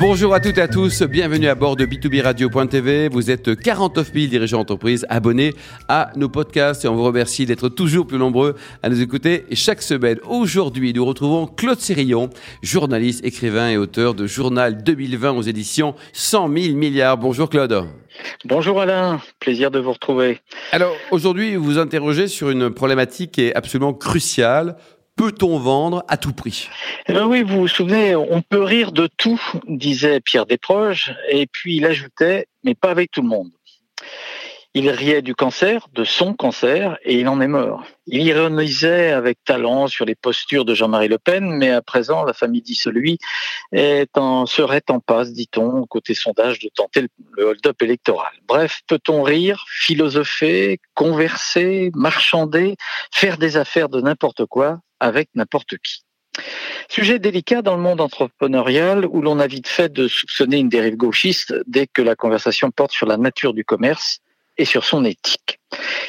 Bonjour à toutes et à tous, bienvenue à bord de b2b-radio.tv. Vous êtes 49 000 dirigeants d'entreprise abonnés à nos podcasts et on vous remercie d'être toujours plus nombreux à nous écouter chaque semaine. Aujourd'hui, nous retrouvons Claude Sérillon, journaliste, écrivain et auteur de Journal 2020 aux éditions 100 000 milliards. Bonjour Claude. Bonjour Alain, plaisir de vous retrouver. Alors aujourd'hui, vous vous interrogez sur une problématique qui est absolument cruciale peut-on vendre à tout prix eh ben Oui, vous vous souvenez, on peut rire de tout, disait Pierre Desproges, et puis il ajoutait, mais pas avec tout le monde. Il riait du cancer, de son cancer, et il en est mort. Il ironisait avec talent sur les postures de Jean-Marie Le Pen, mais à présent, la famille dissolue est en, serait en passe, dit-on, côté sondage, de tenter le hold-up électoral. Bref, peut-on rire, philosopher, converser, marchander, faire des affaires de n'importe quoi? Avec n'importe qui Sujet délicat dans le monde entrepreneurial où l'on a vite fait de soupçonner une dérive gauchiste dès que la conversation porte sur la nature du commerce et sur son éthique.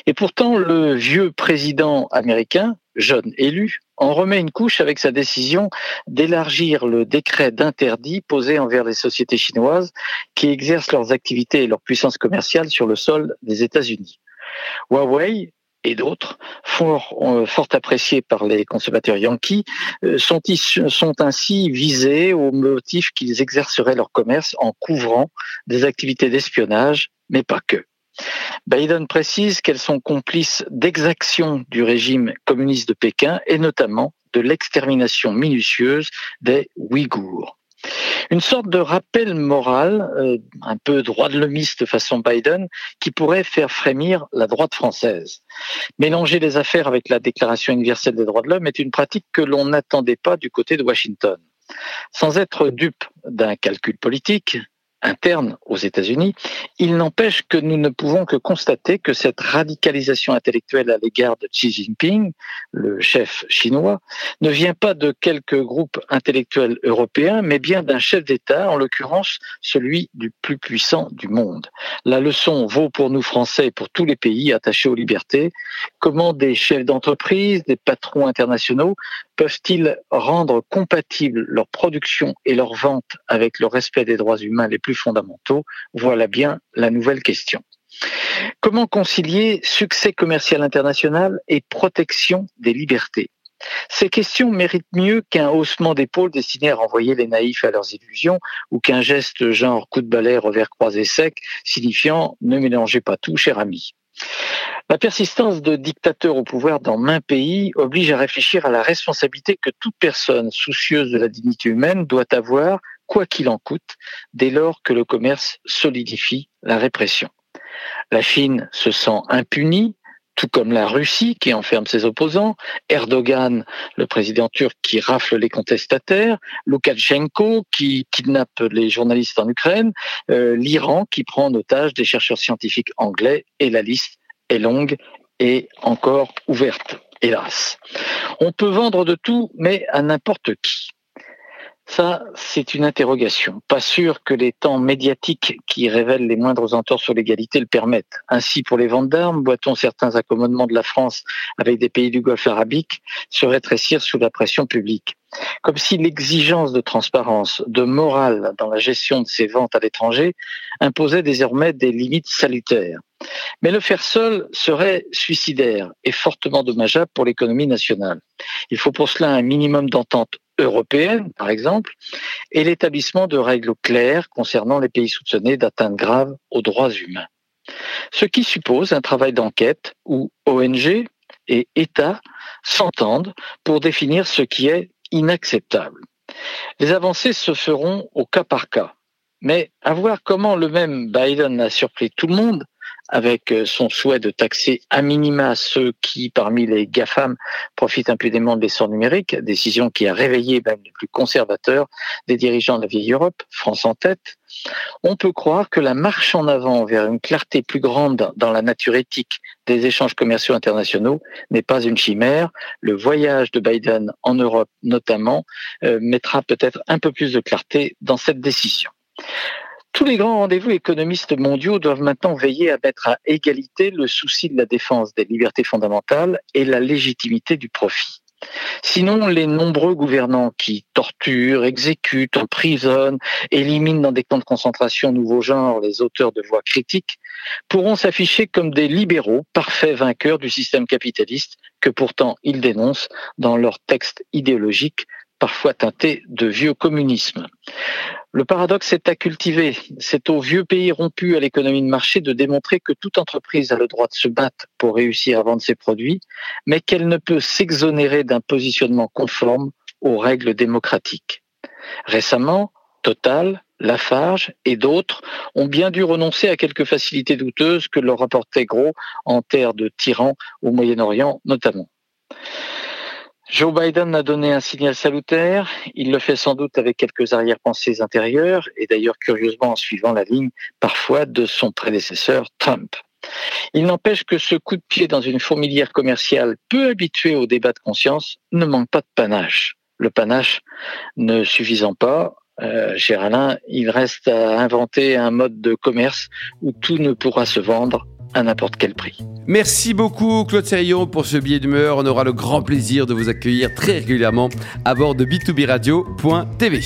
Et pourtant, le vieux président américain, jeune élu, en remet une couche avec sa décision d'élargir le décret d'interdit posé envers les sociétés chinoises qui exercent leurs activités et leur puissance commerciale sur le sol des États-Unis. Huawei, et d'autres, fort, euh, fort appréciés par les consommateurs yankees, euh, sont, sont ainsi visés au motif qu'ils exerceraient leur commerce en couvrant des activités d'espionnage, mais pas que. Biden précise qu'elles sont complices d'exactions du régime communiste de Pékin et notamment de l'extermination minutieuse des Ouïghours. Une sorte de rappel moral, euh, un peu droit de l'homiste façon Biden, qui pourrait faire frémir la droite française. Mélanger les affaires avec la Déclaration universelle des droits de l'homme est une pratique que l'on n'attendait pas du côté de Washington. Sans être dupe d'un calcul politique, interne aux États-Unis, il n'empêche que nous ne pouvons que constater que cette radicalisation intellectuelle à l'égard de Xi Jinping, le chef chinois, ne vient pas de quelques groupes intellectuels européens, mais bien d'un chef d'État, en l'occurrence celui du plus puissant du monde. La leçon vaut pour nous Français et pour tous les pays attachés aux libertés. Comment des chefs d'entreprise, des patrons internationaux peuvent-ils rendre compatibles leur production et leur vente avec le respect des droits humains les plus fondamentaux? Voilà bien la nouvelle question. Comment concilier succès commercial international et protection des libertés? Ces questions méritent mieux qu'un haussement d'épaule destiné à renvoyer les naïfs à leurs illusions ou qu'un geste genre coup de balai revers croisé sec signifiant ne mélangez pas tout, cher ami. La persistance de dictateurs au pouvoir dans main pays oblige à réfléchir à la responsabilité que toute personne soucieuse de la dignité humaine doit avoir, quoi qu'il en coûte, dès lors que le commerce solidifie la répression. La Chine se sent impunie, tout comme la Russie qui enferme ses opposants, Erdogan, le président turc qui rafle les contestataires, Loukachenko qui kidnappe les journalistes en Ukraine, euh, l'Iran qui prend en otage des chercheurs scientifiques anglais et la liste est longue et encore ouverte, hélas. On peut vendre de tout, mais à n'importe qui. Ça, c'est une interrogation. Pas sûr que les temps médiatiques qui révèlent les moindres entorses sur l'égalité le permettent. Ainsi, pour les ventes d'armes, boit-on certains accommodements de la France avec des pays du Golfe arabique se rétrécir sous la pression publique. Comme si l'exigence de transparence, de morale dans la gestion de ces ventes à l'étranger imposait désormais des limites salutaires. Mais le faire seul serait suicidaire et fortement dommageable pour l'économie nationale. Il faut pour cela un minimum d'entente européenne, par exemple, et l'établissement de règles claires concernant les pays soupçonnés d'atteintes graves aux droits humains. Ce qui suppose un travail d'enquête où ONG et États s'entendent pour définir ce qui est inacceptable. Les avancées se feront au cas par cas. Mais à voir comment le même Biden a surpris tout le monde avec euh, son souhait de taxer à minima ceux qui, parmi les GAFAM, profitent impudemment de l'essor numérique, décision qui a réveillé même les plus conservateurs des dirigeants de la vieille Europe, France en tête, on peut croire que la marche en avant vers une clarté plus grande dans la nature éthique des échanges commerciaux internationaux n'est pas une chimère. Le voyage de Biden en Europe notamment euh, mettra peut-être un peu plus de clarté dans cette décision. Tous les grands rendez-vous économistes mondiaux doivent maintenant veiller à mettre à égalité le souci de la défense des libertés fondamentales et la légitimité du profit. Sinon, les nombreux gouvernants qui torturent, exécutent, emprisonnent, éliminent dans des camps de concentration nouveaux genres les auteurs de voix critiques, pourront s'afficher comme des libéraux parfaits vainqueurs du système capitaliste que pourtant ils dénoncent dans leurs textes idéologiques parfois teintés de vieux communisme. Le paradoxe est à cultiver. C'est au vieux pays rompu à l'économie de marché de démontrer que toute entreprise a le droit de se battre pour réussir à vendre ses produits, mais qu'elle ne peut s'exonérer d'un positionnement conforme aux règles démocratiques. Récemment, Total, Lafarge et d'autres ont bien dû renoncer à quelques facilités douteuses que leur apportait Gros en terre de tyrans au Moyen-Orient notamment. Joe Biden a donné un signal salutaire. Il le fait sans doute avec quelques arrière-pensées intérieures et d'ailleurs curieusement en suivant la ligne parfois de son prédécesseur Trump. Il n'empêche que ce coup de pied dans une fourmilière commerciale peu habituée au débat de conscience ne manque pas de panache. Le panache ne suffisant pas, euh, il reste à inventer un mode de commerce où tout ne pourra se vendre à n'importe quel prix. Merci beaucoup Claude Serillon pour ce billet d'humeur. On aura le grand plaisir de vous accueillir très régulièrement à bord de b2b radio.tv.